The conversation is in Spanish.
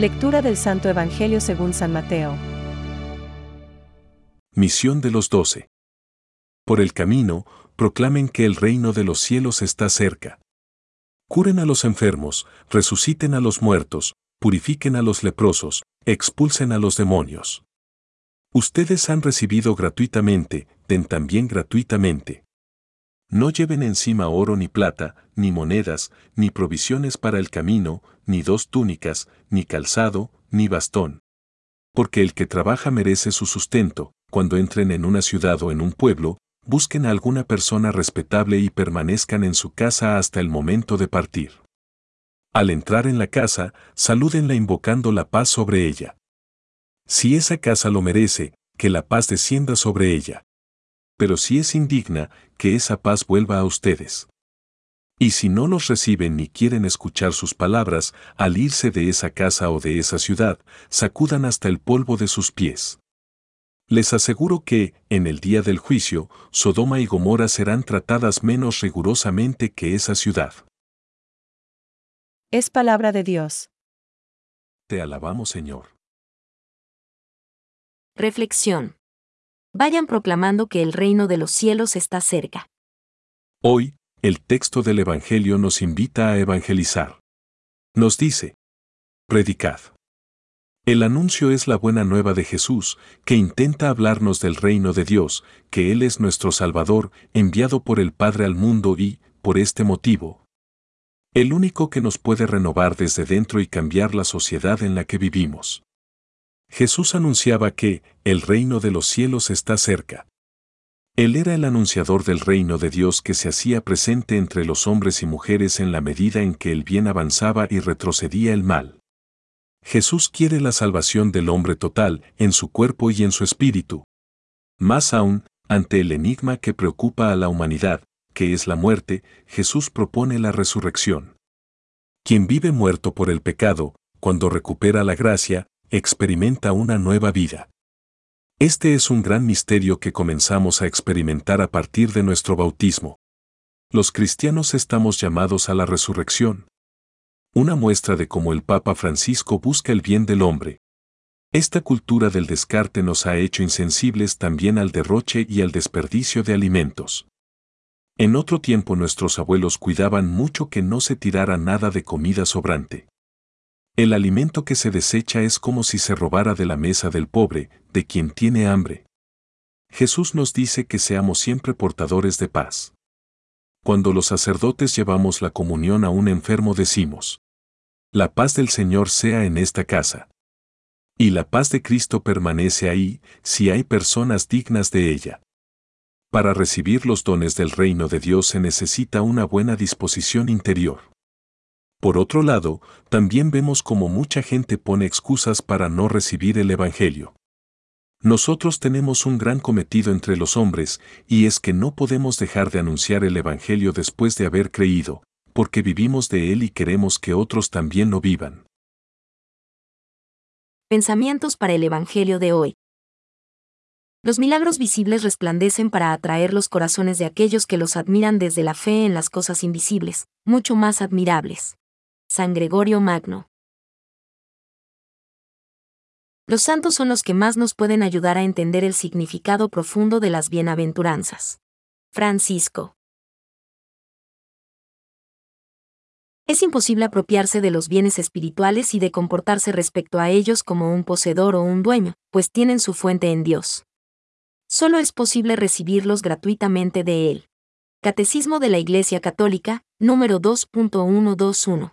Lectura del Santo Evangelio según San Mateo. Misión de los doce. Por el camino, proclamen que el reino de los cielos está cerca. Curen a los enfermos, resuciten a los muertos, purifiquen a los leprosos, expulsen a los demonios. Ustedes han recibido gratuitamente, den también gratuitamente. No lleven encima oro ni plata, ni monedas, ni provisiones para el camino, ni dos túnicas, ni calzado, ni bastón. Porque el que trabaja merece su sustento, cuando entren en una ciudad o en un pueblo, busquen a alguna persona respetable y permanezcan en su casa hasta el momento de partir. Al entrar en la casa, salúdenla invocando la paz sobre ella. Si esa casa lo merece, que la paz descienda sobre ella. Pero si es indigna, que esa paz vuelva a ustedes. Y si no los reciben ni quieren escuchar sus palabras, al irse de esa casa o de esa ciudad, sacudan hasta el polvo de sus pies. Les aseguro que, en el día del juicio, Sodoma y Gomorra serán tratadas menos rigurosamente que esa ciudad. Es palabra de Dios. Te alabamos, Señor. Reflexión. Vayan proclamando que el reino de los cielos está cerca. Hoy, el texto del Evangelio nos invita a evangelizar. Nos dice, predicad. El anuncio es la buena nueva de Jesús, que intenta hablarnos del reino de Dios, que Él es nuestro Salvador, enviado por el Padre al mundo y, por este motivo, el único que nos puede renovar desde dentro y cambiar la sociedad en la que vivimos. Jesús anunciaba que el reino de los cielos está cerca. Él era el anunciador del reino de Dios que se hacía presente entre los hombres y mujeres en la medida en que el bien avanzaba y retrocedía el mal. Jesús quiere la salvación del hombre total, en su cuerpo y en su espíritu. Más aún, ante el enigma que preocupa a la humanidad, que es la muerte, Jesús propone la resurrección. Quien vive muerto por el pecado, cuando recupera la gracia, experimenta una nueva vida. Este es un gran misterio que comenzamos a experimentar a partir de nuestro bautismo. Los cristianos estamos llamados a la resurrección una muestra de cómo el Papa Francisco busca el bien del hombre. Esta cultura del descarte nos ha hecho insensibles también al derroche y al desperdicio de alimentos. En otro tiempo nuestros abuelos cuidaban mucho que no se tirara nada de comida sobrante. El alimento que se desecha es como si se robara de la mesa del pobre, de quien tiene hambre. Jesús nos dice que seamos siempre portadores de paz. Cuando los sacerdotes llevamos la comunión a un enfermo decimos, La paz del Señor sea en esta casa. Y la paz de Cristo permanece ahí si hay personas dignas de ella. Para recibir los dones del reino de Dios se necesita una buena disposición interior. Por otro lado, también vemos como mucha gente pone excusas para no recibir el Evangelio. Nosotros tenemos un gran cometido entre los hombres, y es que no podemos dejar de anunciar el Evangelio después de haber creído, porque vivimos de él y queremos que otros también lo vivan. Pensamientos para el Evangelio de hoy. Los milagros visibles resplandecen para atraer los corazones de aquellos que los admiran desde la fe en las cosas invisibles, mucho más admirables. San Gregorio Magno. Los santos son los que más nos pueden ayudar a entender el significado profundo de las bienaventuranzas. Francisco. Es imposible apropiarse de los bienes espirituales y de comportarse respecto a ellos como un poseedor o un dueño, pues tienen su fuente en Dios. Solo es posible recibirlos gratuitamente de Él. Catecismo de la Iglesia Católica, número 2.121.